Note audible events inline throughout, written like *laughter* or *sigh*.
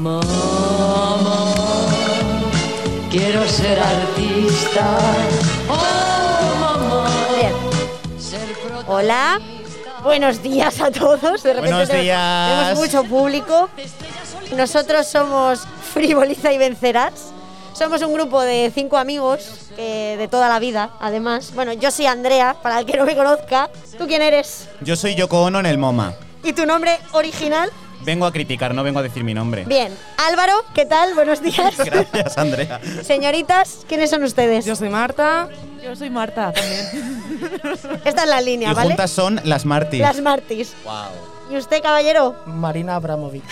Mamá, quiero ser artista. Oh, mamá. Bien. Ser Hola. Buenos días a todos. De repente Buenos tenemos- días. Tenemos mucho público. Nosotros somos Frivoliza y Vencerás. Somos un grupo de cinco amigos que de toda la vida, además. Bueno, yo soy Andrea, para el que no me conozca. ¿Tú quién eres? Yo soy Yoko Ono en el MoMA. ¿Y tu nombre original? Vengo a criticar, no vengo a decir mi nombre. Bien. Álvaro, ¿qué tal? Buenos días. *laughs* Gracias, Andrea. Señoritas, ¿quiénes son ustedes? Yo soy Marta. Yo soy Marta también. *laughs* Esta es la línea, Y ¿vale? juntas son las Martis. Las Martis. Wow. ¿Y usted, caballero? Marina Abramovic.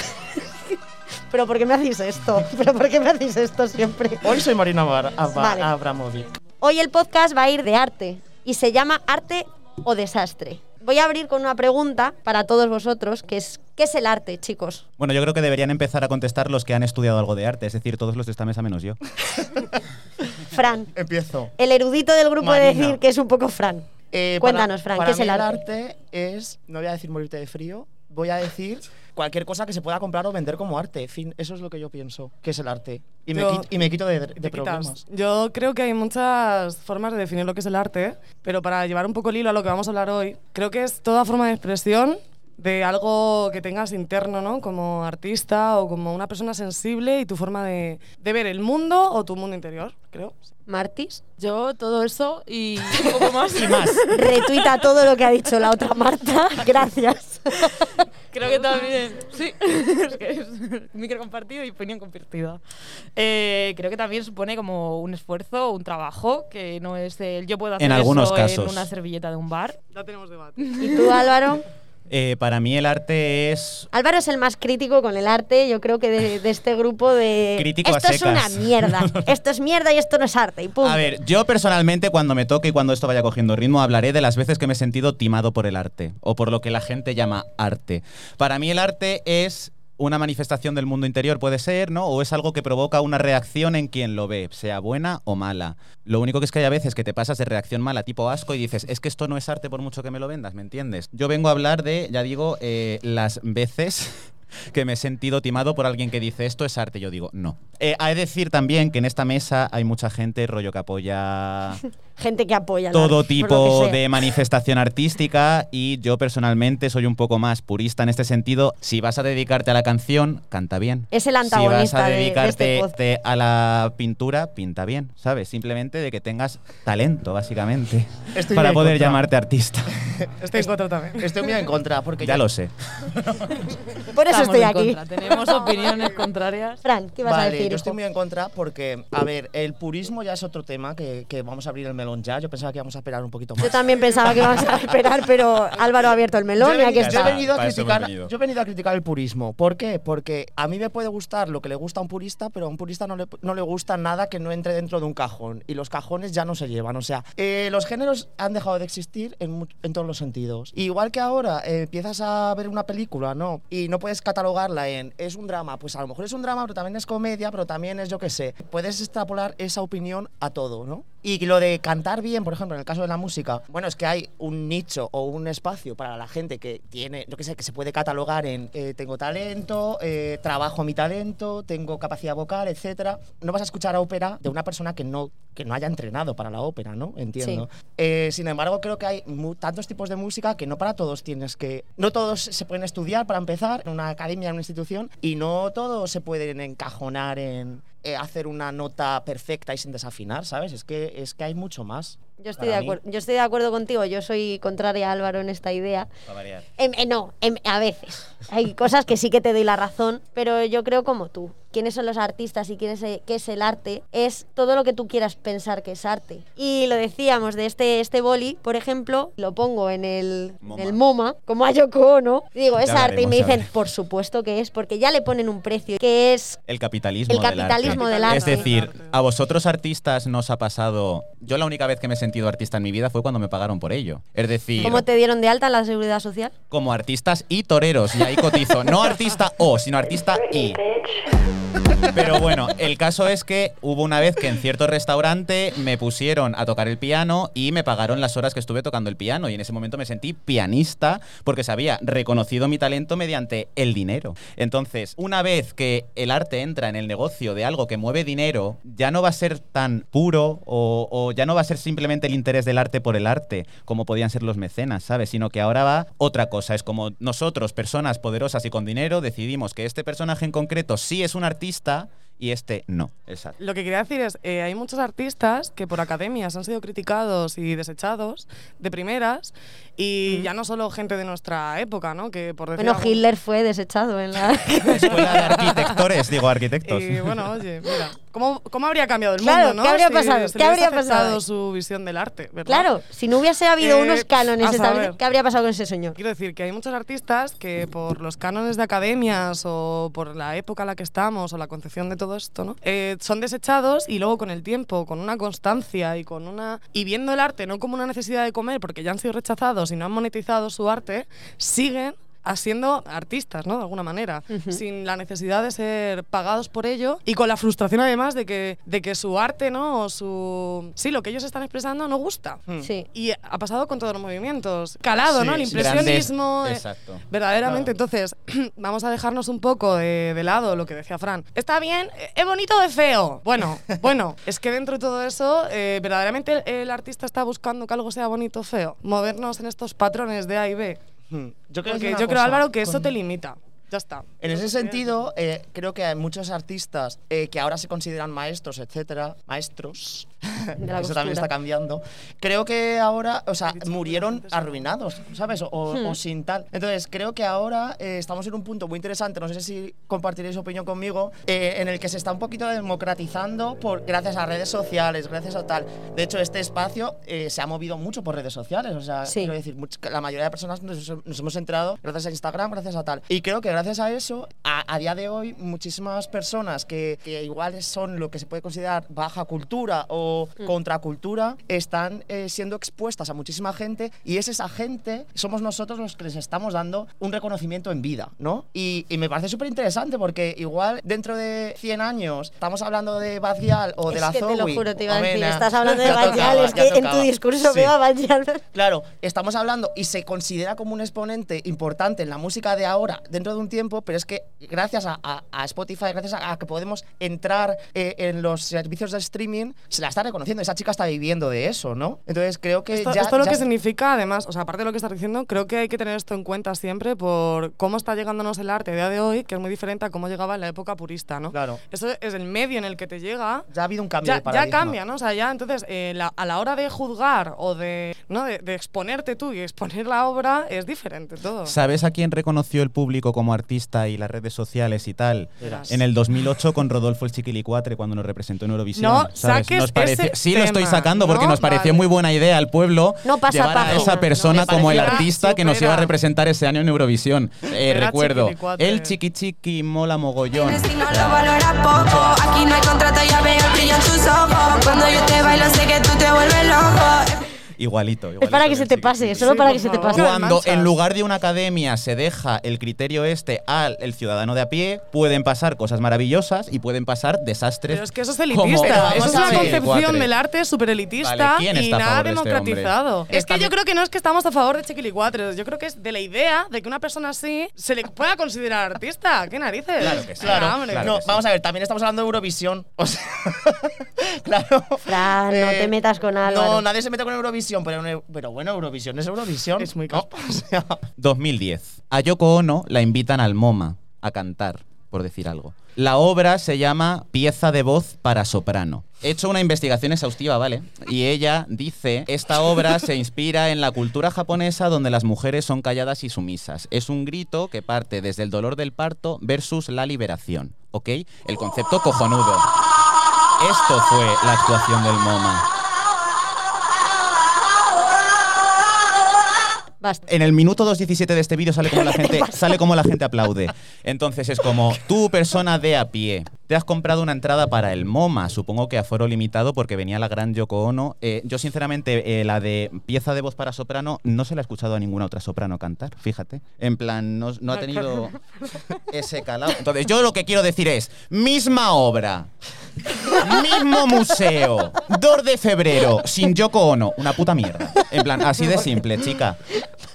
*laughs* ¿Pero por qué me hacéis esto? ¿Pero por qué me hacéis esto siempre? Hoy soy Marina Abra- Vale. Abramovic. Hoy el podcast va a ir de arte y se llama Arte o Desastre. Voy a abrir con una pregunta para todos vosotros, que es ¿qué es el arte, chicos? Bueno, yo creo que deberían empezar a contestar los que han estudiado algo de arte, es decir, todos los de esta mesa menos yo. *laughs* Fran, Empiezo. el erudito del grupo de decir que es un poco Fran. Eh, Cuéntanos, para- Fran, para ¿qué es el mí arte? es, no voy a decir morirte de frío, voy a decir cualquier cosa que se pueda comprar o vender como arte. Fin, eso es lo que yo pienso, que es el arte. Y, me, Yo- quit- y me quito de, de problemas. Yo creo que hay muchas formas de definir lo que es el arte, pero para llevar un poco el hilo a lo que vamos a hablar hoy, creo que es toda forma de expresión de algo que tengas interno, ¿no? Como artista o como una persona sensible y tu forma de, de ver el mundo o tu mundo interior, creo. Martis, Yo todo eso y *laughs* un poco más. Y más. retuita todo lo que ha dicho la otra Marta. Gracias. *laughs* Creo que también. Sí, *laughs* es que es micro compartido y opinión compartida. Eh, creo que también supone como un esfuerzo, un trabajo, que no es el yo puedo hacer En algunos eso casos. en una servilleta de un bar. Ya tenemos debate. ¿Y tú, Álvaro? *laughs* Eh, para mí el arte es... Álvaro es el más crítico con el arte, yo creo que de, de este grupo de... Crítico a esto es una secas". mierda, *laughs* esto es mierda y esto no es arte, y punto. A ver, yo personalmente cuando me toque y cuando esto vaya cogiendo ritmo hablaré de las veces que me he sentido timado por el arte o por lo que la gente llama arte. Para mí el arte es una manifestación del mundo interior, puede ser, ¿no? O es algo que provoca una reacción en quien lo ve, sea buena o mala. Lo único que es que hay a veces que te pasas de reacción mala tipo asco y dices, es que esto no es arte por mucho que me lo vendas, ¿me entiendes? Yo vengo a hablar de, ya digo, eh, las veces *laughs* que me he sentido timado por alguien que dice esto es arte. Yo digo, no. Eh, hay que decir también que en esta mesa hay mucha gente, rollo que apoya *laughs* Gente que apoya todo tipo de manifestación artística y yo personalmente soy un poco más purista en este sentido. Si vas a dedicarte a la canción, canta bien. Es el Si vas antagonista a de- de dedicarte este a la pintura, pinta bien, ¿sabes? Simplemente de que tengas talento, básicamente, Estoy para poder contra. llamarte artista. *laughs* Estoy en contra también. Estoy muy en contra porque ya lo sé. Por eso Estamos estoy en aquí. contra, Tenemos opiniones contrarias. Fran, ¿qué vas vale, a decir? yo estoy muy en contra porque, a ver, el purismo ya es otro tema que, que vamos a abrir el melón ya. Yo pensaba que íbamos a esperar un poquito más. Yo también pensaba que íbamos a *laughs* esperar, pero Álvaro ha abierto el melón yo, y he aquí venido, yo he está. venido a criticar, yo he venido a criticar el purismo. ¿Por qué? Porque a mí me puede gustar lo que le gusta a un purista, pero a un purista no le, no le gusta nada que no entre dentro de un cajón. Y los cajones ya no se llevan. O sea, eh, los géneros han dejado de existir en, en todos los sentidos. Igual que ahora eh, empiezas a ver una película, ¿no? Y no puedes catalogarla en es un drama. Pues a lo mejor es un drama, pero también es comedia, pero también es yo qué sé. Puedes extrapolar esa opinión a todo, ¿no? Y lo de cantar bien, por ejemplo, en el caso de la música, bueno, es que hay un nicho o un espacio para la gente que tiene, yo qué sé, que se puede catalogar en eh, tengo talento, eh, trabajo mi talento, tengo capacidad vocal, etcétera. No vas a escuchar ópera de una persona que no, que no haya entrenado para la ópera, ¿no? Entiendo. Eh, sin embargo, creo que hay tantos tipos de música que no para todos tienes que. No todos se pueden estudiar para empezar en una academia, en una institución, y no todos se pueden encajonar en eh, hacer una nota perfecta y sin desafinar, ¿sabes? Es que, es que hay mucho más. Yo estoy, de acuerdo, yo estoy de acuerdo contigo, yo soy contraria a Álvaro en esta idea. Para variar. Em, eh, no, em, a veces. Hay cosas que sí que te doy la razón, pero yo creo como tú. Quiénes son los artistas y quién es qué es el arte es todo lo que tú quieras pensar que es arte. Y lo decíamos de este, este boli, por ejemplo, lo pongo en el en MoMA. el MoMA, como a Yoko Ono, digo, es arte. Y me dicen, por supuesto que es, porque ya le ponen un precio, que es El capitalismo, El capitalismo del del arte. arte. Es decir, a vosotros artistas nos ha pasado. Yo la única vez que me he sentido artista en mi vida fue cuando me pagaron por ello. Es decir, ¿Cómo te dieron de alta en la seguridad social? como artistas y toreros, y ahí cotizo. No artista O, sino artista I. Pero bueno, el caso es que hubo una vez que en cierto restaurante me pusieron a tocar el piano y me pagaron las horas que estuve tocando el piano. Y en ese momento me sentí pianista porque se había reconocido mi talento mediante el dinero. Entonces, una vez que el arte entra en el negocio de algo que mueve dinero, ya no va a ser tan puro o, ya no va a ser simplemente el interés del arte por el arte, como podían ser los mecenas, ¿sabes? Sino que ahora va otra cosa. Es como nosotros, personas poderosas y con dinero, decidimos que este personaje en concreto sí es un artista artista y este no. Exacto. Lo que quería decir es, eh, hay muchos artistas que por academias han sido criticados y desechados de primeras y ya no solo gente de nuestra época, ¿no? Que por decir Bueno, algo- Hitler fue desechado en la... *laughs* *laughs* Escuela de arquitectores, digo arquitectos. Y bueno, oye, mira, ¿cómo, cómo habría cambiado el Claro, mundo, no? ¿qué habría Si pasado? se ¿Qué habría pasado? su visión del arte, ¿verdad? Claro, si no hubiese habido Eh, unos cánones establecidos. ¿qué habría pasado con ese señor? Quiero decir que hay muchos artistas que por los cánones de academias o por la época en la que estamos o la concepción de todo Eh, son desechados y luego con el tiempo, con una constancia y con una y viendo el arte no como una necesidad de comer porque ya han sido rechazados y no han monetizado su arte, siguen siendo artistas, ¿no? De alguna manera, sin la necesidad de ser pagados por ello y con la frustración además de que, de que su arte, ¿no? O su... Sí, lo que ellos están expresando no gusta. Sí. Y ha pasado con todos los movimientos. Calado, Sí, ¿no? El impresionismo. Eh, exacto. Verdaderamente. Entonces, *clears throat* vamos a dejarnos un poco de, de lado lo que decía Fran. Está bien, eh, es bonito o es feo. Bueno, *laughs* bueno, es que dentro de todo eso, eh, verdaderamente el, el artista está buscando que algo sea bonito o feo. Movernos en estos patrones de A y B. Hmm. Yo creo, Porque que yo creo, Álvaro, que eso con- te limita. Ya está. En ese sentido, eh, creo que hay muchos artistas eh, que ahora se consideran maestros, etcétera, maestros, *laughs* eso también está cambiando. Creo que ahora, o sea, murieron arruinados, ¿sabes? O, o sin tal. Entonces, creo que ahora eh, estamos en un punto muy interesante, no sé si compartiréis opinión conmigo, eh, en el que se está un poquito democratizando por, gracias a redes sociales, gracias a tal. De hecho, este espacio eh, se ha movido mucho por redes sociales, o sea, Sí. quiero decir, much- la mayoría de personas nos, nos hemos enterado gracias a Instagram, gracias a tal. Y creo que gracias a eso, a, a día de hoy, muchísimas personas que, que igual son lo que se puede considerar baja cultura o contracultura, están eh, siendo expuestas a muchísima gente y es esa gente, somos nosotros los que les estamos dando un reconocimiento en vida, ¿no? Y, y me parece súper interesante porque igual dentro de 100 años estamos hablando de Bad Gyal o de es la que te lo juro, te iba a decir, estás *laughs* hablando de Gyal, es que en tu discurso Sí. veo a Bad Gyal. Claro, estamos hablando y se considera como un exponente importante en la música de ahora, dentro de un tiempo, pero es que gracias a, a- a Spotify, gracias a, a que podemos entrar eh, en los servicios de streaming, se la está reconociendo. Esa chica está viviendo de eso, ¿no? Entonces creo que Esto, ya. esto lo ya- que significa, además, o sea, aparte de lo que estás diciendo, creo que hay que tener esto en cuenta siempre por cómo está llegándonos el arte a día de hoy, que es muy diferente a cómo llegaba en la época purista, ¿no? Claro. Eso es el medio en el que te llega. Ya ha habido un cambio Ya, de ya paradigma. cambia, ¿no? O sea, ya entonces eh, la- a la hora de juzgar o de, ¿no? de, de exponerte tú y exponer la obra es diferente todo. ¿Sabes a quién reconoció el público como artista y las redes sociales y tal? Verás. En el 2008 con Rodolfo el Chiquilicuatre cuando nos representó en Eurovisión. No ¿sabes? saques Nos pareció- sí, lo estoy tema, sacando porque ¿no? nos pareció Vale. muy buena idea al pueblo No pasa llevar a esa persona No, como el artista que nos supera. iba a representar ese año en Eurovisión. Eh, recuerdo, el Chiqui Chiqui mola mogollón. Si no lo valoras poco, aquí no hay contrato, ya veo el brillo en tus ojos. Cuando yo te bailo, sé que tú te vuelves loco. Igualito, igualito. Es para que se te Chiqui pase, solo Sí, para que se te pase. Cuando en lugar de una academia se deja el criterio este al el ciudadano de a pie, pueden pasar cosas maravillosas y pueden pasar desastres. Pero es que eso es como elitista. Eso es una concepción del arte súper elitista Vale, ¿quién y nada favor de este democratizado. es que yo creo que no es que estamos a favor de Chiquilicuatres. Yo creo que es de la idea de que una persona así se le pueda considerar artista. ¿Qué narices? Claro que sí. Venga, Claro, hombre. claro. no, que sí. vamos a ver, también estamos hablando de Eurovisión. O sea, *laughs* claro. Fran, no te metas con Álvaro. No, nadie se mete con Eurovisión, pero, pero bueno, Eurovisión es Eurovisión. Es muy ¿no? *laughs* O sea, 2010. A Yoko Ono la invitan al MoMA a cantar, por decir algo. La obra se llama Pieza de voz para soprano. He hecho una investigación exhaustiva, ¿vale? Y ella dice, esta obra se inspira en la cultura japonesa donde las mujeres son calladas y sumisas. Es un grito que parte desde el dolor del parto versus la liberación, ¿ok? El concepto cojonudo. Esto fue la actuación del MoMA. Basta. En el minuto 2.17 de este vídeo sale como la *laughs* gente sale como la gente aplaude. Entonces es como tú persona de a pie te has comprado una entrada para el MoMA, supongo que a foro limitado porque venía la gran Yoko Ono. Eh, yo sinceramente eh, la de pieza de voz para soprano no se la he escuchado a ninguna otra soprano cantar, fíjate. En plan, no, no ha tenido ese calado. Entonces yo lo que quiero decir es, misma obra, mismo museo, 2 de febrero, sin Yoko Ono, una puta mierda. En plan, así de simple, chica.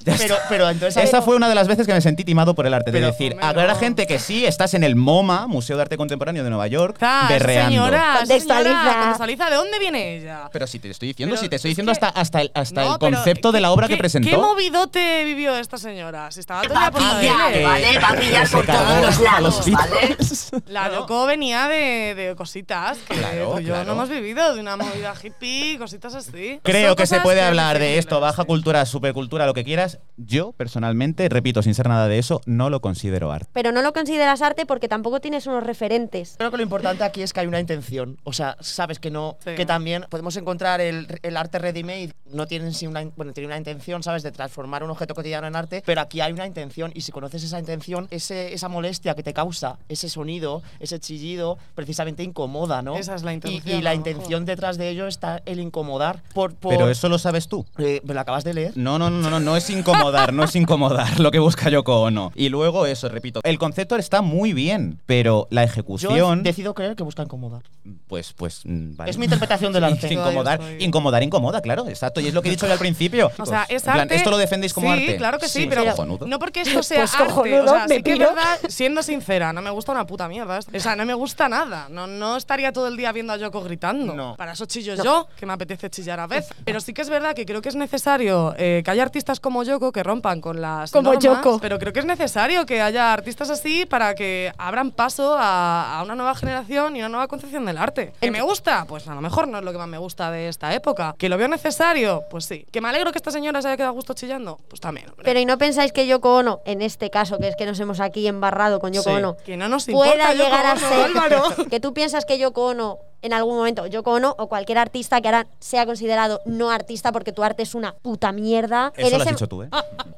Ya Pero, está. pero entonces. Esa fue una de las veces que me sentí timado por el arte. Pero, de decir, habrá no. gente que sí, estás en el MoMA, Museo de Arte Contemporáneo de Nueva York, Ah, berreando. señora, Contextualiza. contextualiza. ¿De dónde viene ella? Pero si te estoy diciendo, Pero si te estoy es diciendo que- hasta, hasta el, hasta No, el pero concepto de ¿qué- la obra que presentó. ¿Qué movidote vivió esta señora? Si estaba toda la él. ¿vale? Va a pillar por todos los a los lados. La Yoko venía de, de cositas que Claro, tú y yo claro. no hemos vivido, de una movida hippie, cositas así. Creo Son que se puede que hablar de esto, baja cultura, supercultura, lo que quieras. Yo, personalmente, repito, sin ser nada de eso, no lo considero arte. Pero no lo consideras arte porque tampoco tienes unos referentes. Creo que lo importante aquí es que hay una intención. O sea, sabes que no. Sí. Que también podemos encontrar el, el arte ready-made. No tienen sí una, bueno, tiene una intención, ¿sabes? De transformar un objeto cotidiano en arte. Pero aquí hay una intención. Y si conoces esa intención, ese, esa molestia que te causa, ese sonido, ese chillido, precisamente incomoda, ¿no? Esa es la intención, Y, la intención detrás de ello está el incomodar. Por, por- Pero eso lo sabes tú. Eh, ¿Me lo acabas de leer? No, no, no, no, no, no es incomodar, no es incomodar lo que busca Yoko Ono. Y luego eso, repito, el concepto está muy bien, pero la Yo ejecución, decido creer que busca incomodar. pues, pues, mm, vale. Es mi interpretación del *laughs* arte. incomodar, Yo estoy- incomodar, incomoda, claro, exacto. Y es lo que he dicho yo al principio. O sea, es En plan, arte. ¿Esto lo defendéis como sí, arte? claro que sí, Sí, pero cojonudo. no porque esto *laughs* sea Pues arte. cojonudo, o sea, me sí que es verdad, siendo sincera, no me gusta una puta mierda. esto. O sea, no me gusta nada. No, no estaría todo el día viendo a Yoko gritando. No. Para eso chillo yo, que me apetece chillar a veces. Pero sí que es verdad que creo que es necesario eh, que haya artistas como Que rompan con las Como normas, Yoko. Pero creo que es necesario que haya artistas así para que abran paso a, a una nueva generación y una nueva concepción del arte. ¿Que me gusta? Pues a lo mejor no es lo que más me gusta de esta época. ¿Que lo veo necesario? Pues sí. ¿Que me alegro que esta señora se haya quedado a gusto chillando? Pues también, hombre. Pero ¿y no pensáis que Yoko Ono, en este caso, que es que nos hemos aquí embarrado con Yoko Sí. Ono, Que no nos importa pueda Yoko llegar a ser Álvaro. *laughs* que tú piensas que Yoko Ono en algún momento Yoko Ono o cualquier artista que ahora sea considerado no artista porque tu arte es una puta mierda Eso en lo has dicho tú, ¿eh?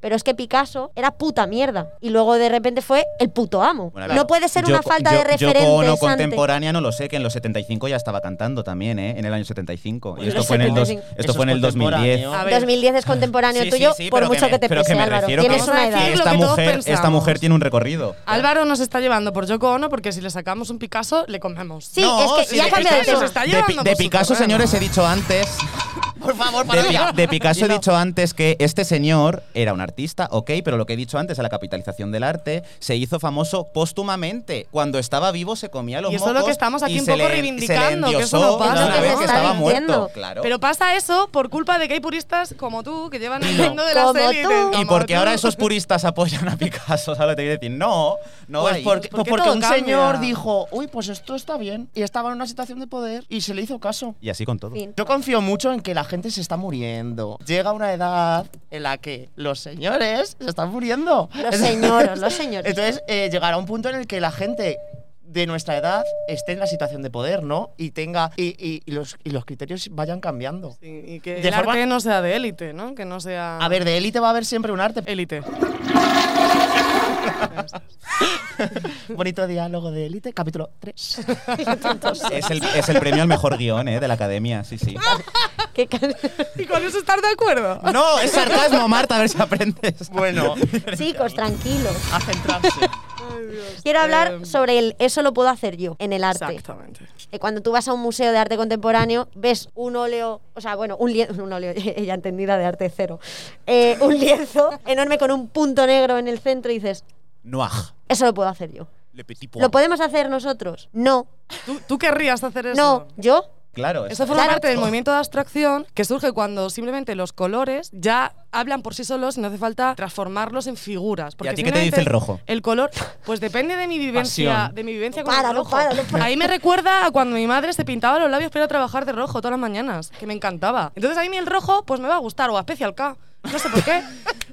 pero es que Picasso era puta mierda y luego de repente fue el puto amo Bueno, no puede ser una Yoko- falta Yo- de referentes Yoko Ono contemporánea no lo sé, que en los 75 ya estaba cantando también, ¿eh? En el año 75. Y Bueno, esto fue en el, dos- 75. esto fue en el 2010. contemporáneo. A ver. 2010 es contemporáneo Sí, tuyo sí, sí, por pero que mucho me- que te pero que pese me Álvaro refiero tienes que- una edad Que esta que todos mujer, esta mujer tiene un recorrido. Álvaro nos está llevando por Yoko Ono porque si le sacamos un Picasso, le comemos. sí No, es que ya de Picasso- tema está de, Pi- de Picasso, señores, he dicho antes. Por favor, De, Pi- de Picasso he dicho antes que este señor era un artista, ok, pero lo que he dicho antes, a la capitalización del arte, se hizo famoso póstumamente. Cuando estaba vivo se comía los Y eso es lo que estamos aquí un poco le- reivindicando, que eso no pasa, una vez que estaba muerto. Claro. Pero pasa eso por culpa de que hay puristas como tú que llevan el mundo de élites. tú. y porque tú. ahora esos puristas apoyan a Picasso, ¿sabes lo que te quiero decir? No, no Pues hay. porque, ¿Por qué porque todo un cambia? señor dijo, uy, pues esto está bien. Y estaba en una situación de poder y se le hizo caso. Y así con todo. Fin. Yo confío mucho en que la gente se está muriendo. Llega una edad en la que los señores se están muriendo. los señores los *laughs* señores Entonces eh, llegará un punto en el que la gente de nuestra edad esté en la situación de poder, ¿no? Y tenga y, y- y los, y los criterios vayan cambiando. Sí, y que De el forma- arte no sea de élite, ¿no? Que no sea. A ver, de élite va a haber siempre un arte. Élite. *laughs* Bonito diálogo de élite, capítulo 3. *laughs* Es el, es el premio al mejor guion ¿eh? de la academia, sí, sí. *laughs* Qué ¿Y con eso estar de acuerdo? No, es sarcasmo, Marta, a ver si aprendes. bueno, chicos tranquilos a centrarse. quiero hablar Em, sobre el eso lo puedo hacer yo en el arte Exactamente. Eh, cuando tú vas a un museo de arte contemporáneo, ves un óleo, o sea, bueno, un lienzo, un óleo, ella entendida de arte cero, Eh, un lienzo enorme con un punto negro en el centro y dices, Noir. eso lo puedo hacer yo. Le petit pois. ¿Lo podemos hacer nosotros? No. ¿Tú, tú querrías hacer eso? No. ¿Yo? Claro. Eso forma Claro. parte del movimiento de abstracción que surge cuando simplemente los colores ya hablan por sí solos y no hace falta transformarlos en figuras. Porque a ti qué te dice el rojo? El color, pues depende de mi vivencia, Pasión. de mi vivencia con Para, el rojo. para, para. Ahí me recuerda a cuando mi madre se pintaba los labios para ir a trabajar de rojo todas las mañanas, que me encantaba. Entonces a mí el rojo pues me va a gustar o a Special K. No sé por qué.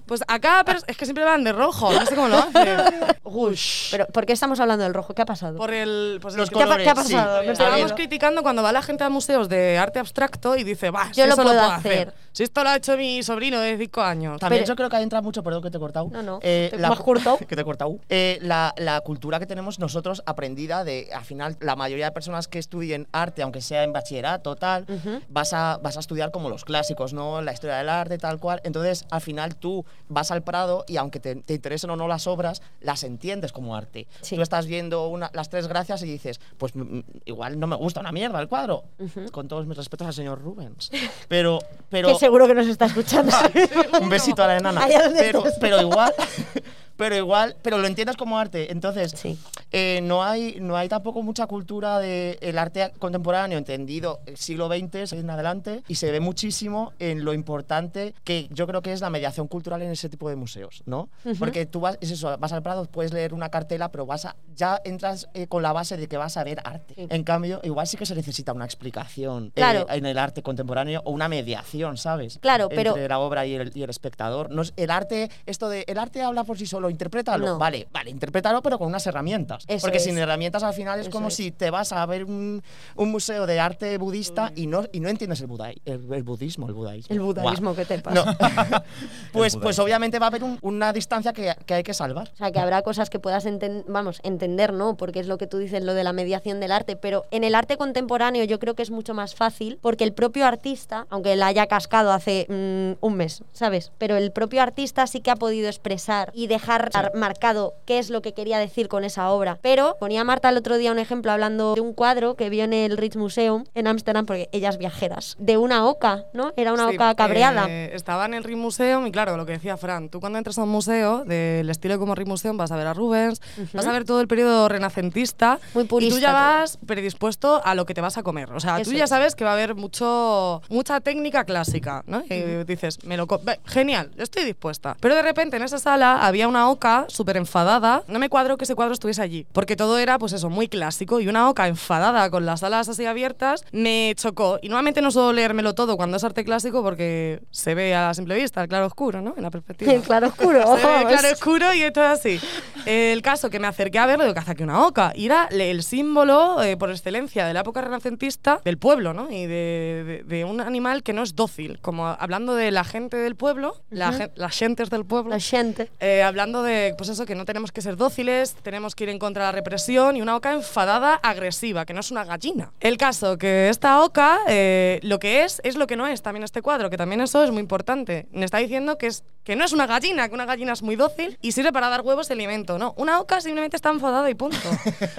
Pues acá, pero es que siempre van de rojo, no sé cómo lo hacen. Ush. Pero, ¿por qué estamos hablando del rojo? ¿Qué ha pasado? Por el. Pues Los el- ¿Qué ha, colores, qué ha sí. pasado? Estábamos criticando cuando va la gente a museos de arte abstracto y dice, va, si Yo lo eso puedo puedo hacer". Si esto lo ha hecho mi sobrino de 5 años. También Pero- yo creo que ahí entra mucho, perdón que te he cortado. No, no, Eh, te- me has cortado. que te he cortado. Eh, la, la cultura que tenemos nosotros aprendida de, al final, la mayoría de personas que estudien arte, aunque sea en bachillerato, tal, vas, a, vas a estudiar como los clásicos, ¿no? La historia del arte, tal cual. Entonces, al final tú vas al Prado y aunque te, te interesen o no las obras, las entiendes como arte. Sí. Tú estás viendo una- las tres gracias y dices, pues mm, igual no me gusta una mierda el cuadro. Con todos mis respetos al señor Rubens. *laughs* Pero, pero Que seguro que nos está escuchando. *laughs* un besito a la enana. Pero, pero igual, *laughs* pero igual, pero lo entiendes como arte. Entonces, Sí. eh, no, hay, no hay tampoco mucha cultura del arte contemporáneo, entendido el siglo XX en adelante, y se ve muchísimo en lo importante que yo creo que es la mediación cultural en ese tipo de museos, ¿no? Porque tú vas, es eso, vas al Prado, puedes leer una cartela, pero vas a, ya entras eh, con la base de que vas a ver arte. Sí. En cambio, igual sí que se necesita una explicación eh, Claro. en el arte contemporáneo o una mediación, ¿sabes? Claro, pero- Entre la obra y el, y el espectador. No el arte, esto de el arte habla por sí solo, interprétalo. No. Vale, vale, interprétalo, pero con unas herramientas. Eso Porque es. sin herramientas al final es Eso como es. si te vas a ver un, un museo de arte budista y no, y no entiendes el, budai- el, el budismo, el budaísmo. El budaísmo, Guau. ¿qué te pasa? No. *laughs* *laughs* pues, pues obviamente va a haber un- una distancia que, que hay que salvar. O sea, que habrá cosas que puedas enten- vamos, entender, ¿no? Porque es lo que tú dices, lo de la mediación del arte. Pero en el arte contemporáneo yo creo que es mucho más fácil porque el propio artista, aunque la haya cascado hace mm, un mes, ¿sabes? Pero el propio artista sí que ha podido expresar y dejar ar- marcado qué es lo que quería decir con esa obra. Pero ponía Marta el otro día un ejemplo hablando de un cuadro que vio en el Rijksmuseum en Ámsterdam, porque ellas viajeras, de una oca, ¿no? Era una Sí, oca cabreada. eh, estaba en el Rijksmuseum y claro, lo que decía Fran, tú cuando entras a un museo del estilo como Rijksmuseum vas a ver a Rubens, vas a ver todo el periodo renacentista Muy y purista tú ya vas predispuesto a lo que te vas a comer. O sea, Eso tú ya es. sabes que va a haber mucho mucha técnica clásica, ¿no? Y dices, me lo genial, estoy dispuesta. Pero de repente en esa sala había una oca súper enfadada. No me cuadro que ese cuadro estuviese allí, porque todo era pues eso, muy clásico y una oca enfadada con las alas así abiertas me chocó. Y normalmente no suelo leérmelo todo cuando es arte clásico porque se ve a simple vista el claro oscuro, ¿no? En la perspectiva. El *laughs* claro oscuro. *laughs* Se ve el claro oscuro y esto es así. El caso que me acerqué a verlo, digo, que hace aquí una oca. Y era el símbolo eh, por excelencia de la época renacentista del pueblo, ¿no? Y de, de- de un animal que no es dócil. Como hablando de la gente del pueblo, la gen- las gentes del pueblo. La gente. Eh, hablando de, pues eso, que no tenemos que ser dóciles, tenemos que ir en contra de la represión y una oca enfadada, agresiva, que no es una gallina. El caso, que esta oca, eh, lo que es, es lo que no es también este cuadro, que también eso es muy importante. Me está diciendo que, es, que no es una gallina, que una gallina es muy dócil y sirve para dar huevos de alimento, ¿no? Una oca simplemente está enfadada y punto.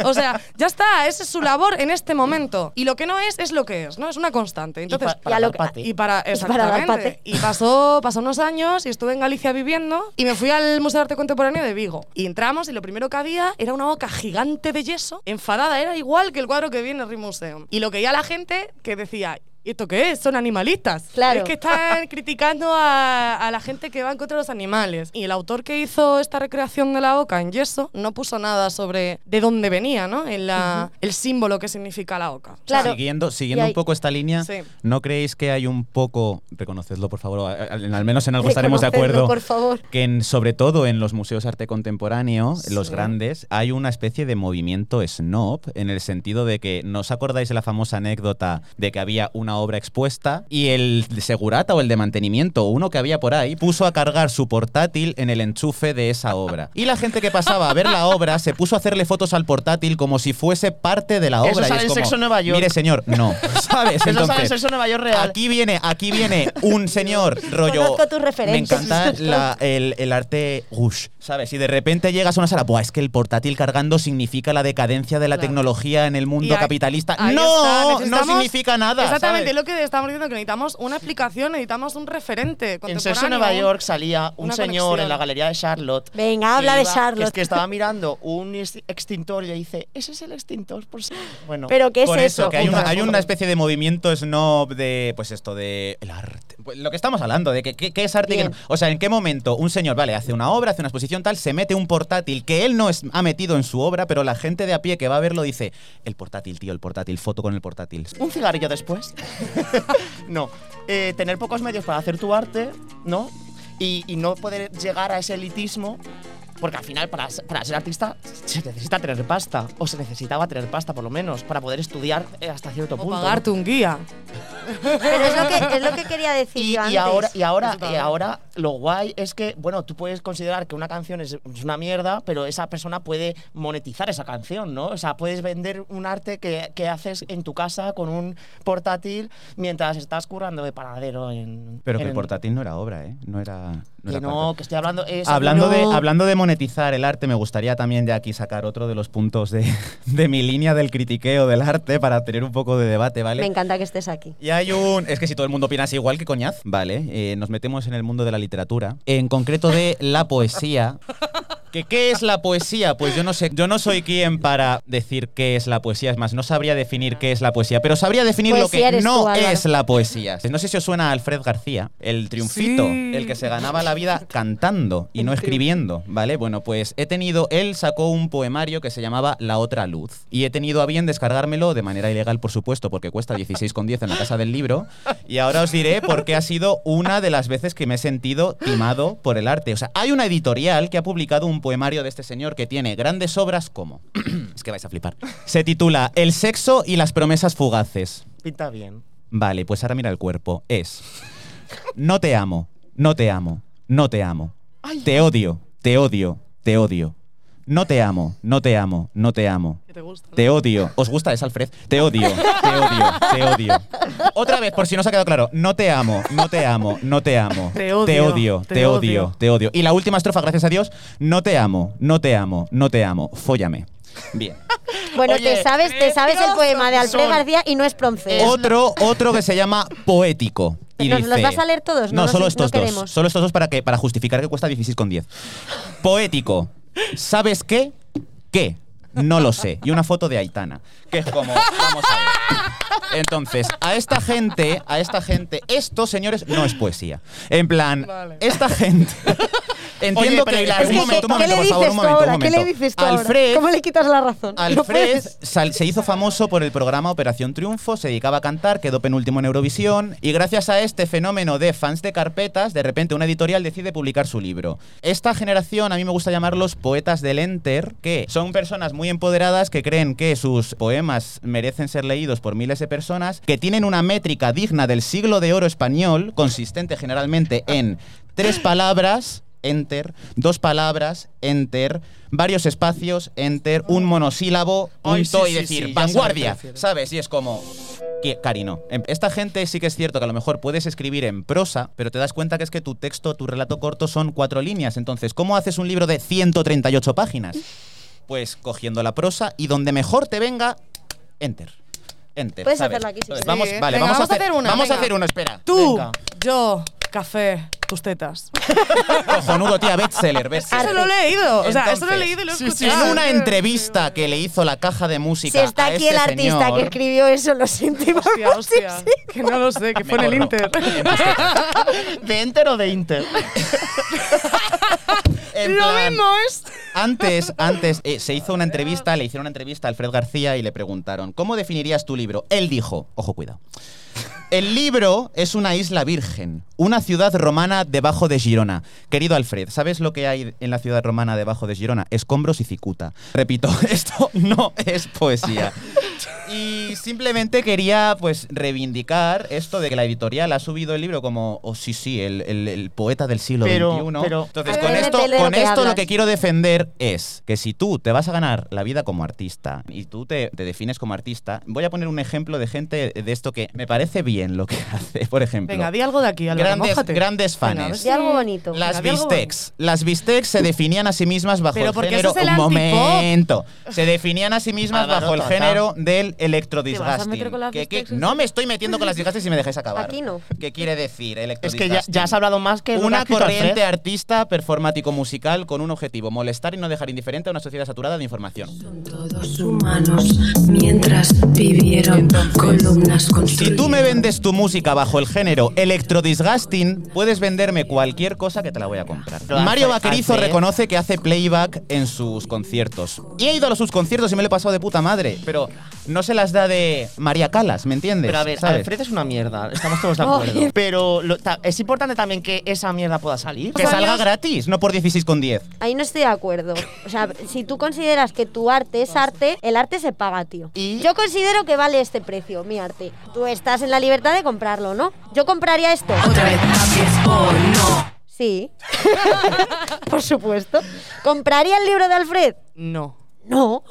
O sea, ya está, esa es su labor en este momento. Y lo que no es, es lo que es, ¿no? Es una constante. Entonces, y pa- para lo dar pate. y para, Y para dar exactamente. pate. Y pasó, pasó unos años y estuve en Galicia viviendo y me fui al Museo de Arte Contemporáneo de Vigo. Y entramos y lo primero que había era una boca gigante de yeso, enfadada, era igual que el cuadro que vi en el Rijksmuseum. Y lo que ya la gente que decía, ¿y esto qué es? Son animalistas. Claro. Es que están *laughs* criticando a, a la gente que va en contra de los animales. Y el autor que hizo esta recreación de la oca en yeso no puso nada sobre de dónde venía, ¿no? En la, El símbolo que significa la oca. Claro. Siguiendo, siguiendo Y hay- un poco esta línea, Sí. ¿no creéis que hay un poco, reconocedlo por favor, al menos en algo estaremos de acuerdo, por favor. que en- sobre todo en los museos de arte contemporáneo, los Sí. grandes, hay una especie de movimiento snob en el sentido de que, ¿no os acordáis de la famosa anécdota de que había una obra expuesta y el de segurata o el de mantenimiento o uno que había por ahí puso a cargar su portátil en el enchufe de esa obra? Y la gente que pasaba a ver la obra se puso a hacerle fotos al portátil como si fuese parte de la obra. Eso y sale es en como, Sexo Nueva York. Mire, señor, no. *laughs* ¿Sabes? Eso sale en Sexo Nueva York real. Aquí viene, aquí viene un señor *laughs* rollo. Conozco tus referencias. Me encanta la- el, el arte rush, ¿sabes? Y de repente llegas a una sala, Buah, es que el portátil cargando significa la decadencia de la Claro. tecnología en el Y mundo ahí- capitalista. ahí no, está, no significa nada. Exactamente, ¿sabes? Lo que estamos diciendo que necesitamos una explicación, necesitamos un referente En. Sexo en Nueva York salía un señor conexión. en la galería de Charlotte. Venga, habla que de iba- Charlotte. Es que estaba mirando un ex- extintor y le dice, ese es el extintor por si. Bueno, Pero ¿qué es eso? eso, que hay una, hay una especie de movimiento snob de, pues esto, de el arte. Pues lo que estamos hablando, de que, que- qué es arte. Bien. no. o sea, ¿en qué momento un señor, vale, hace una obra, hace una exposición tal, se mete un portátil que él no es- ha metido en su obra, pero la gente de a pie que va a verlo dice, el portátil, tío, el portátil, foto con el portátil. un cigarrillo después. *laughs* no. Eh, tener pocos medios para hacer tu arte, ¿no? y, y no poder llegar a ese elitismo. Porque al final, para, para ser artista, se necesita tener pasta. O se necesitaba tener pasta, por lo menos, para poder estudiar eh, hasta cierto O punto. ¿no? pagarte un guía. Pero es lo que, es lo que quería decir Y, yo antes. y ahora, y, ahora, y ahora lo guay es que, bueno, tú puedes considerar que una canción es, es una mierda, pero esa persona puede monetizar esa canción, ¿no? O sea, puedes vender un arte que, que haces en tu casa con un portátil mientras estás currando de panadero en. Pero que el portátil no era obra, ¿eh? No era. No Que era no, parte. que estoy hablando. Es Hablando, de, hablando de monetizar el arte, me gustaría también de aquí sacar otro de los puntos de, *laughs* de mi línea del critiqueo del arte para tener un poco de debate, ¿vale? Me encanta que estés aquí. Y hay un. Es que si todo el mundo opina así igual que coñaz, vale. eh, nos metemos en el mundo de la literatura. En concreto de la poesía. *laughs* ¿Que ¿Qué es la poesía? Pues yo no sé. Yo no soy quien para decir qué es la poesía. Es más, no sabría definir qué es la poesía. Pero sabría definir lo que no tú, es la poesía. No sé si os suena a Alfred García, el triunfito, Sí. el que se ganaba la vida cantando y no escribiendo, ¿vale? Bueno, pues he tenido. Él sacó un poemario que se llamaba La otra luz. Y he tenido a bien descargármelo de manera ilegal, por supuesto, porque cuesta 16,10 en la casa del libro. Y ahora os diré por qué ha sido una de las veces que me he sentido timado por el arte. O sea, hay una editorial que ha publicado un poemario de este señor que tiene grandes obras como. *clears throat* es que vais a flipar. Se titula El sexo y las promesas fugaces. Pinta bien. Vale, pues ahora mira el cuerpo. Es. No te amo, no te amo, no te amo. Te odio, te odio, te odio. No te amo, no te amo, no te amo. Te gusta. Te odio. ¿Os gusta esa, Alfred? Te odio, te odio, te odio. Otra vez, por si no se ha quedado claro. No te amo, no te amo, no te amo. Te odio, te odio, te te odio, odio. te odio. Y la última estrofa, gracias a Dios. No te amo, no te amo, no te amo. Fóllame. Bien. *laughs* Bueno, Oye, te sabes, te sabes el poema de Alfred son- García y no es francés. Otro, otro que se llama poético. Y ¿Nos dice, los vas a leer todos? No No, los- solo no estos dos. Solo estos dos para, que, para justificar que cuesta 16,10. Poético. ¿Sabes qué? ¿Qué? No lo sé. Y una foto de Aitana. Que es como, vamos a ver. Entonces, a esta gente, a esta gente, esto, señores, no es poesía. En plan, Vale. esta gente. Entiendo Oye, que. Es un que, momento, un ¿qué, ¿qué momento, le por favor, dices un tú ahora? ¿Qué le dices tú Alfred? ¿Cómo le quitas la razón? Alfred se hizo famoso por el programa Operación Triunfo, se dedicaba a cantar, quedó penúltimo en Eurovisión y gracias a este fenómeno de fans de carpetas, de repente una editorial decide publicar su libro. Esta generación a mí me gusta llamarlos poetas del enter, que son personas muy empoderadas que creen que sus poemas merecen ser leídos por miles de personas, que tienen una métrica digna del siglo de oro español, consistente generalmente en tres palabras, enter, dos palabras, enter, varios espacios, enter, un monosílabo, Ay, punto sí, y sí, decir, sí, vanguardia. ¿sabes? Y es como... que- Cari, no. Em, Esta gente sí que es cierto que a lo mejor puedes escribir en prosa, pero te das cuenta que es que tu texto, tu relato corto son cuatro líneas. Entonces, ¿cómo haces un libro de 138 páginas? Pues cogiendo la prosa y donde mejor te venga, enter. Enter. Puedes ¿sabes? hacerlo aquí, si Entonces, quieres. vamos, Sí, ¿eh? vale, Venga, vamos, vamos a hacer, hacer una, Vamos a hacer uno, espera. Tú, Venga. yo, café, tus tetas. Cojonudo, tía, bestseller, bestseller. Eso lo he leído. O sea, eso lo he leído y lo he sí, sí, escuchado. En una entrevista que le hizo la caja de Si música está a aquí este el artista señor- que escribió eso, lo sentimos Hostia, hostia. muchísimo. Que no lo sé, que fue en el Inter. tus tetas. *laughs* ¿De Enter o de Inter? *laughs* En Lo plan, mismo es. Antes, antes eh, se hizo una entrevista, le hicieron una entrevista a Alfred García y le preguntaron, ¿cómo definirías tu libro? Él dijo, ojo, cuidado. El libro es una isla virgen, una ciudad romana debajo de Girona. Querido Alfred, ¿sabes lo que hay en la ciudad romana debajo de Girona? Escombros y cicuta. Repito, *laughs* esto no es poesía. Y simplemente quería pues reivindicar esto de que la editorial ha subido el libro como, oh sí, sí, el, el- el poeta del siglo Pero- XXI. pero- Entonces, con esto, con que esto lo que quiero defender es que si tú te vas a ganar la vida como artista y tú te, te defines como artista, voy a poner un ejemplo de gente de esto que me parece bien lo que *laughs* hace. Por ejemplo, Venga, di algo de aquí, Álvaro, grandes, mójate. grandes fans. Di algo bonito. Las Venga, di algo bistecs. Las bistecs se definían a sí mismas bajo Pero el porque género. eso es el un antipop. momento. Se definían a sí mismas Álvaro, bajo el género del ¿Te vas a electrodisgusting. meter con las ¿Qué- qué- bistecs en no me estoy metiendo con las disgusting si me dejáis acabar. Aquí no. ¿Qué quiere decir Es que ya, ya has hablado más que lo que ha Una escrito corriente artista performático musical con un objetivo, molestar y no dejar indiferente a una sociedad saturada de información. Todos humanos mientras vivieron columnas, Si tú me vendes tu música bajo el género electro disgusting, puedes venderme cualquier cosa que te la voy a comprar. Mario Vaquerizo Alfred- reconoce que hace playback en sus conciertos. Y he ido a sus conciertos y me lo he pasado de puta madre, pero no se las da de María Calas, ¿me entiendes? Pero a ver, ¿Sabes? Alfred es una mierda, estamos todos de *laughs* acuerdo. Pero lo- ta- es importante también que esa mierda pueda salir. Que salga gratis, no por 16,10. Ahí no estoy de acuerdo. O sea, si tú consideras que tu arte es arte, el arte se paga, tío. Y- Yo considero que vale este precio, mi arte. Tú estás en la libertad de comprarlo, ¿no? Yo compraría esto. Otra vez o no. Sí. *laughs* Por supuesto. ¿Compraría el libro de Alfred? No. No.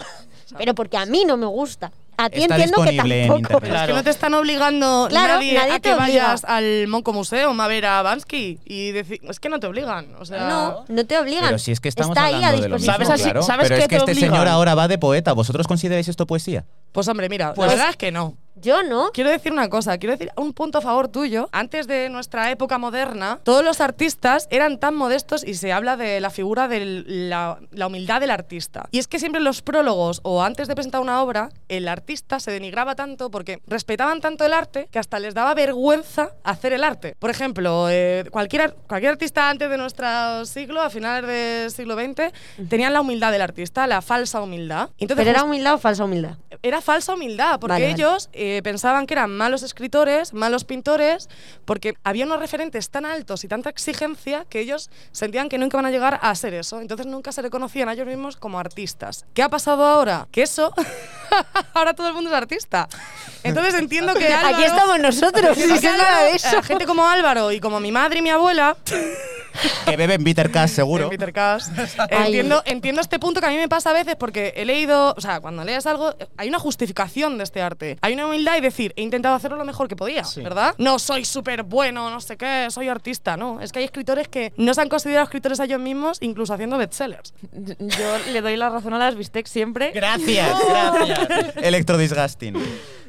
Pero porque a mí no me gusta. A ti Está entiendo que disponible en tampoco. internet. Es que no te están obligando Claro, nadie, nadie a te que obliga. vayas al Monco Museum a ver a Bansky y decir, es que no te obligan, o sea, No, no te obligan. Pero si es que estamos Está ahí a de lo mismo, disposición. ¿Sabes así- claro. sabes pero qué es que te este obligan? señor ahora va de poeta. ¿Vosotros consideráis esto poesía? Pues hombre, mira, Pues- la verdad es que no. Yo no. Quiero decir una cosa, quiero decir un punto a favor tuyo. Antes de nuestra época moderna, todos los artistas eran tan modestos y se habla de la figura de la, la humildad del artista. Y es que siempre en los prólogos o antes de presentar una obra, el artista se denigraba tanto porque respetaban tanto el arte que hasta les daba vergüenza hacer el arte. Por ejemplo, eh, cualquier, cualquier artista antes de nuestro siglo, a finales del siglo XX, tenían la humildad del artista, la falsa humildad. Entonces, Pero era humildad o falsa humildad. era falsa humildad, porque Vale, vale. ellos eh, pensaban que eran malos escritores, malos pintores, porque había unos referentes tan altos y tanta exigencia que ellos sentían que nunca iban a llegar a ser eso. Entonces nunca se reconocían a ellos mismos como artistas. ¿Qué ha pasado ahora? Que eso, *laughs* ahora todo el mundo es artista. Entonces entiendo que *laughs* Álvaro, Aquí estamos nosotros. *laughs* Álvaro, eso. eh, gente como Álvaro y como mi madre y mi abuela, Que beben Bitter Cash, *laughs* seguro. *laughs* Ay. entiendo, entiendo este punto que a mí me pasa a veces porque he leído, o sea, cuando lees algo, hay una justificación de este arte. Hay una humildad y decir, he intentado hacerlo lo mejor que podía, Sí. ¿verdad? No soy súper bueno, no sé qué, soy artista, no. Es que hay escritores que no se han considerado escritores a ellos mismos, incluso haciendo bestsellers. *laughs* Yo le doy la razón a las bistecs siempre. Gracias, gracias. Electro disgusting.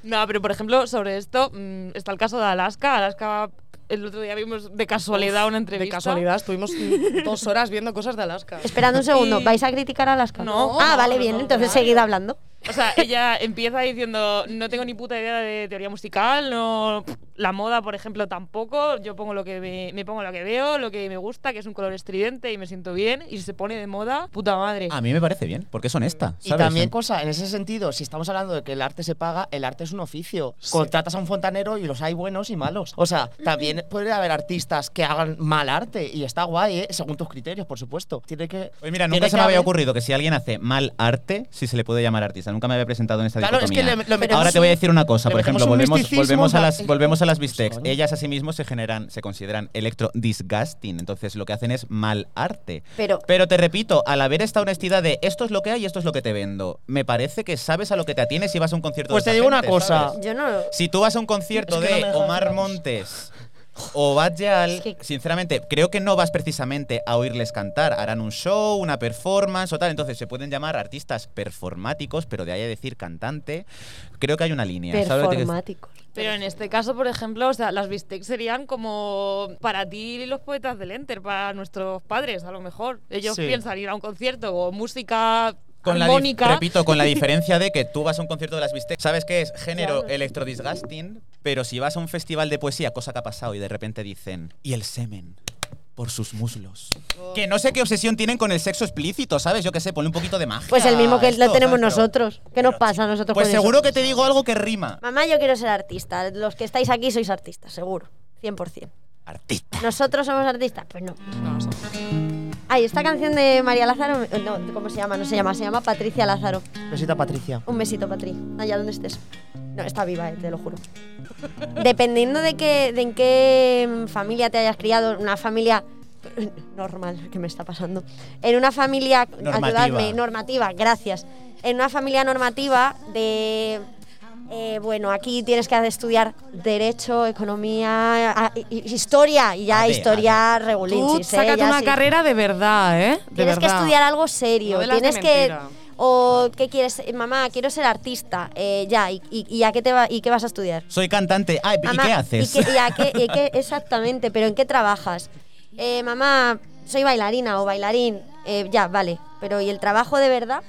No, pero por ejemplo, sobre esto mm, está el caso de Alaska. Alaska, el otro día vimos de casualidad una De entrevista. casualidad, estuvimos dos horas viendo cosas de Alaska. Esperando un segundo. Y- ¿Vais a criticar a Alaska? No, Ah, no, vale, no, bien. no, entonces no. seguid hablando. O sea, ella empieza diciendo, no tengo ni puta idea de teoría musical, no la moda, por ejemplo, tampoco. Yo pongo lo que me, me pongo lo que veo, lo que me gusta, que es un color estridente y me siento bien. Y si se pone de moda, puta madre. A mí me parece bien, porque es honesta. Y también, cosa, en ese sentido, si estamos hablando de que el arte se paga, el arte es un oficio. Contratas a un fontanero y los hay buenos y malos. O sea, también puede haber artistas que hagan mal arte y está guay, ¿eh? según tus criterios, por supuesto. Tiene que. Oye, mira, nunca se me había ocurrido que si alguien hace mal arte, si se le puede llamar artista. Nunca me había presentado en esta Claro, es que dicotomía. le- le metemos Ahora te voy a decir una cosa, por ejemplo, volvemos, volvemos, a las, volvemos a las Pues, bistecs. Ellas asimismo se generan, se consideran electro disgusting. Entonces lo que hacen es mal arte. Pero- Pero te repito, al haber esta honestidad de esto es lo que hay y esto es lo que te vendo, me parece que sabes a lo que te atienes si vas a un concierto Pues de te esta digo una cosa. Yo no. Si tú vas a un concierto Es que no de Omar. Montes o Bad Gyal, Es que- sinceramente, creo que no vas precisamente a oírles cantar. Harán un show, una performance o tal. Entonces se pueden llamar artistas performáticos, pero de ahí a decir cantante, creo que hay una línea. ¿sabes lo que te- Performáticos. Pero en este caso, por ejemplo, o sea, las bistecs serían como para ti y los poetas del Enter, para nuestros padres, a lo mejor. Ellos Sí. piensan ir a un concierto o música Con la armónica. repito, con la *laughs* diferencia de que tú vas a un concierto de las Bistecs, sabes que es género Claro. electro disgusting, pero si vas a un festival de poesía, cosa que ha pasado y de repente dicen, y el semen por sus muslos. Que no sé qué obsesión tienen con el sexo explícito, ¿sabes? Yo qué sé, ponle un poquito de magia. Pues el mismo que esto, lo tenemos ¿sabes? Pero- nosotros. ¿Qué nos pasa a nosotros Pues con eso? seguro que te digo algo que rima. Mamá, yo quiero ser artista. Los que estáis aquí sois artistas, seguro. 100%. Artista. ¿Nosotros somos artistas? Pues no. No, eso. Ay, esta canción de María Lázaro, no, ¿cómo se llama? No se llama, se llama Patricia Lázaro. Besita Patricia. Un besito, Patri, allá donde estés. No, está viva, eh, te lo juro. Dependiendo de, qué, de en qué familia te hayas criado, una familia normal, ¿qué me está pasando? En una familia, Normativa. ayudadme, normativa, gracias. En una familia normativa de... eh, bueno, aquí tienes que estudiar Derecho, Economía, a- Historia, y ya A Historia Tú regulinchis, ¿eh? sácate Ya una sí. carrera de verdad, ¿eh? De Tienes que estudiar algo serio. No Tienes que. mentira. O qué quieres, Eh, mamá, quiero ser artista. Eh, ya, y, y- y a qué te va, y qué vas a estudiar? Soy cantante. Ay, ¿y Mamá, qué haces? ¿Y qué, y a qué- y qué- *laughs* exactamente, pero ¿en qué trabajas? Eh, mamá, soy bailarina o bailarín. Eh, ya, vale. Pero ¿y el trabajo de verdad?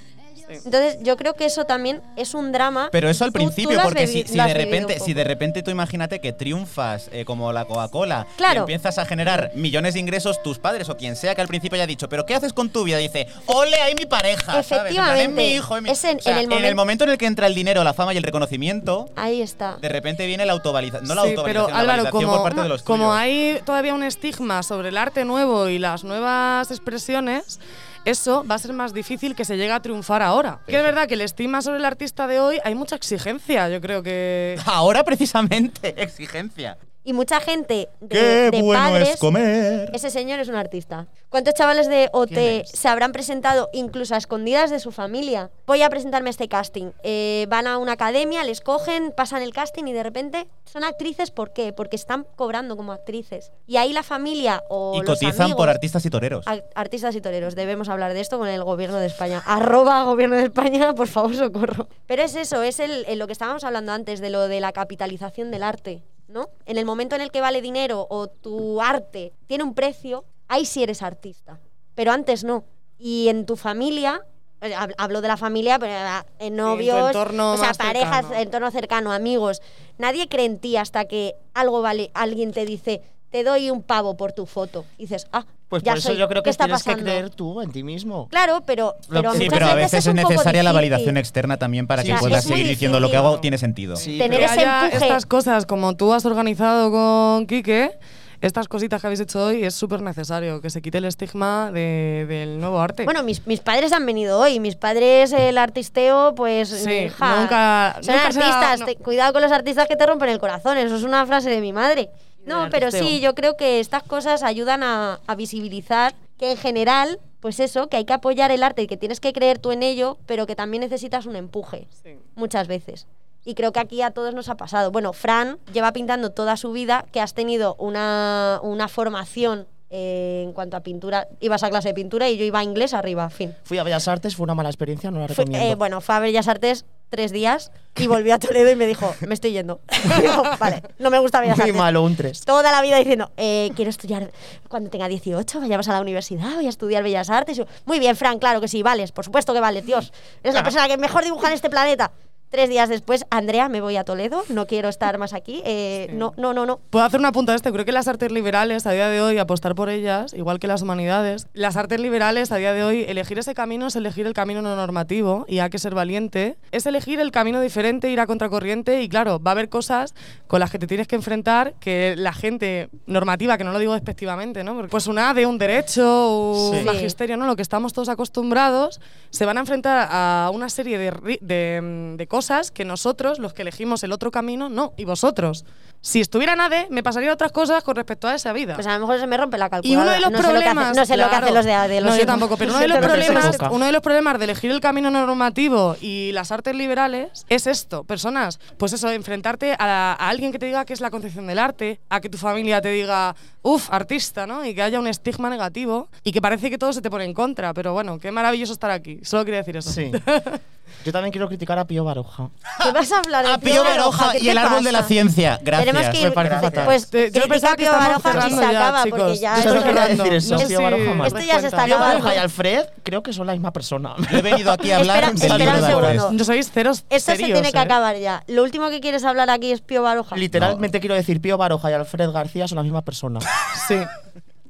Entonces, yo creo que eso también es un drama. Pero eso al Tú- principio, porque si, de repente, si de repente tú imagínate que triunfas eh, como la Coca-Cola y Claro. empiezas a generar millones de ingresos, tus padres o quien sea que al principio haya dicho, pero ¿qué haces con tu vida? Dice, ole, ahí mi pareja, ¿sabes? En Efectivamente. Mi hijo, es mi-". Es en- O sea, en el momen- momento en el que entra el dinero, la fama y el reconocimiento, Ahí está. de repente viene la autovalización, no la Sí, autovalización, pero la Álvaro, como, por parte de los como tuyos. hay todavía un estigma sobre el arte nuevo y las nuevas expresiones, eso va a ser más difícil que se llegue a triunfar ahora. Que es verdad que el estigma sobre el artista de hoy hay mucha exigencia, yo creo que... *laughs* Ahora precisamente, exigencia. Y mucha gente de, Qué de bueno padres. es comer. Ese señor es un artista. ¿Cuántos chavales de OT se habrán presentado incluso a escondidas de su familia? Voy a presentarme a este casting. Eh, van a una academia, les cogen, pasan el casting y de repente son actrices. ¿Por qué? Porque están cobrando como actrices. Y ahí la familia o Y los cotizan amigos- por artistas y toreros. Ar- Artistas y toreros, debemos hablar de esto con el gobierno de España. *laughs* Arroba gobierno de España, por favor, socorro. Pero es eso, es el, el lo que estábamos hablando antes de lo de la capitalización del arte, ¿no? En el momento en el que vale dinero o tu arte tiene un precio, ahí sí eres artista. Pero antes no. Y en tu familia, eh, hab- hablo de la familia, pero eh, en novios, entorno o sea, parejas, cercano. entorno cercano, amigos. Nadie cree en ti hasta que algo vale, alguien te dice, te doy un pavo por tu foto. Y dices, ah, Pues ya por eso soy. yo creo ¿Qué que tienes pasando? que creer tú en ti mismo. Claro, pero, pero sí, muchas pero a veces es poco necesaria la validación externa también para Sí, que sí, puedas es seguir diciendo lo que hago tiene sentido. Sí, Tener ese empuje. estas cosas como tú has organizado con Quique, estas cositas que habéis hecho hoy, es súper necesario que se quite el estigma de- del nuevo arte. Bueno, mis, mis padres han venido hoy. Mis padres, el artisteo, pues. Sí, hija, nunca- Son nunca artistas. no. te- cuidado con los artistas que te rompen el corazón. Eso es una frase de mi madre. No, pero sí, yo creo que estas cosas ayudan a, a visibilizar que en general, pues eso, que hay que apoyar el arte y que tienes que creer tú en ello, pero que también necesitas un empuje. Sí. muchas veces. Y creo que aquí a todos nos ha pasado. Bueno, Fran lleva pintando toda su vida, que has tenido una, una formación eh, en cuanto a pintura. Ibas a clase de pintura y yo iba a inglés arriba, fin. Fui a Bellas Artes, fue una mala experiencia, no la Fue- recomiendo. eh, bueno, fue a Bellas Artes tres días y volvió a Toledo y me dijo, me estoy yendo. *laughs* Digo, vale, no me gusta Bellas Muy Artes. malo, un 3. Toda la vida diciendo, eh, quiero estudiar cuando tenga 18, vayamos a la universidad, voy a estudiar Bellas Artes. Muy bien, Fran, claro que sí, vales, por supuesto que vales, Dios. Eres la persona que mejor dibuja en este planeta. Tres días después, Andrea, me voy a Toledo, no quiero estar más aquí. eh, No, no, no, no. Puedo hacer una punta de este. Creo que las artes liberales, a día de hoy, apostar por ellas, igual que las humanidades, las artes liberales, a día de hoy, elegir ese camino es elegir el camino no normativo y hay que ser valiente. Es elegir el camino diferente, ir a contracorriente y, claro, va a haber cosas con las que te tienes que enfrentar que la gente normativa, que no lo digo despectivamente, ¿no? Porque, Pues una de un derecho, un Sí. magisterio, ¿no? Lo que estamos todos acostumbrados, se van a enfrentar a una serie de, de, mm, de cosas que nosotros, los que elegimos el otro camino, no. Y vosotros. Si estuviera nadie, me pasaría otras cosas con respecto a esa vida. Pues a lo mejor se me rompe la Y calculadora. uno de los no sé lo hace- problemas. no sé lo que claro. hacen los de AD. lo No, yo tampoco. Pero uno de *laughs* los problemas, uno de los problemas de elegir el camino normativo y las artes liberales es esto, personas, pues eso, enfrentarte a, a alguien que te diga que es la concepción del arte, a que tu familia te diga, uff, artista, ¿no? Y que haya un estigma negativo y que parece que todo se te pone en contra. Pero bueno, qué maravilloso estar aquí. Solo quería decir eso. Sí. *laughs* Yo también quiero criticar a Pío Baroja. ¿Qué vas a hablar de A Pío Baroja ¿Qué y el árbol de la ciencia. Gracias. Tenemos que ir, Me parece fatal. pues, Te- yo pensaba que Pío Baroja y se acaba, porque chicos. ya Yo quería decir eso, Es- Pío Baroja mal. Esto ya se está Pío. Baroja y Alfred creo que son la misma persona. *laughs* Yo he venido aquí a hablar Espera- del espera libro un segundo. No sois ceros Esto se tiene que ¿eh? acabar ya. Lo último que quieres hablar aquí es Pío Baroja. Literalmente quiero decir, Pío Baroja y Alfred García son la misma persona. *laughs* Sí.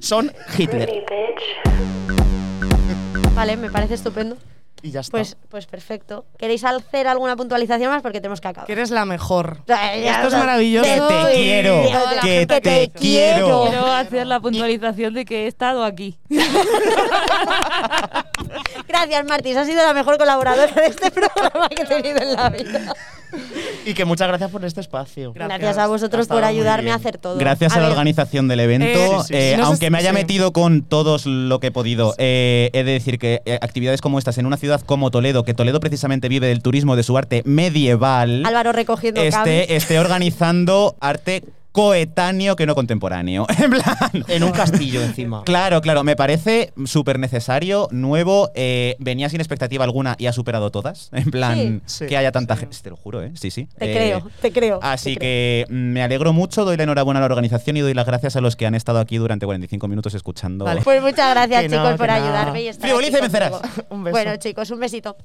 Son Hitler. Vale, me parece estupendo. Y ya está. Pues, pues perfecto. ¿Queréis hacer alguna puntualización más? Porque tenemos que acabar. Que eres la mejor. Esto es maravilloso. Que te quiero, que gente te quiero. Quiero hacer la puntualización de que he estado aquí. *laughs* Gracias, Martis. Has sido la mejor colaboradora de este programa que he tenido en la vida. Y que muchas gracias por este espacio. Gracias. Gracias a vosotros por ayudarme a hacer todo. Gracias a, la organización del evento. Eh, sí, sí, eh, sí. No sé aunque me haya sí. metido con todos lo que he podido, eh, he de decir que eh, actividades como estas en una ciudad como Toledo, que Toledo precisamente vive del turismo de su arte medieval, Álvaro recogiendo esté, esté organizando arte coetáneo que no contemporáneo. *laughs* En plan. En un castillo *laughs* encima. Claro, claro, me parece súper necesario, nuevo, eh, venía sin expectativa alguna y ha superado todas. *laughs* En plan, Sí. que haya tanta gente. Te lo juro, ¿eh? Sí, sí. Te Eh, creo, te creo. Así te que mm, me alegro mucho, doy la enhorabuena a la organización y doy las gracias a los que han estado aquí durante 45 minutos escuchando. Vale. Pues muchas gracias, Que no, chicos, por ayudarme y estar Frigoliza aquí y vencerás. Un beso. Bueno, chicos, un besito.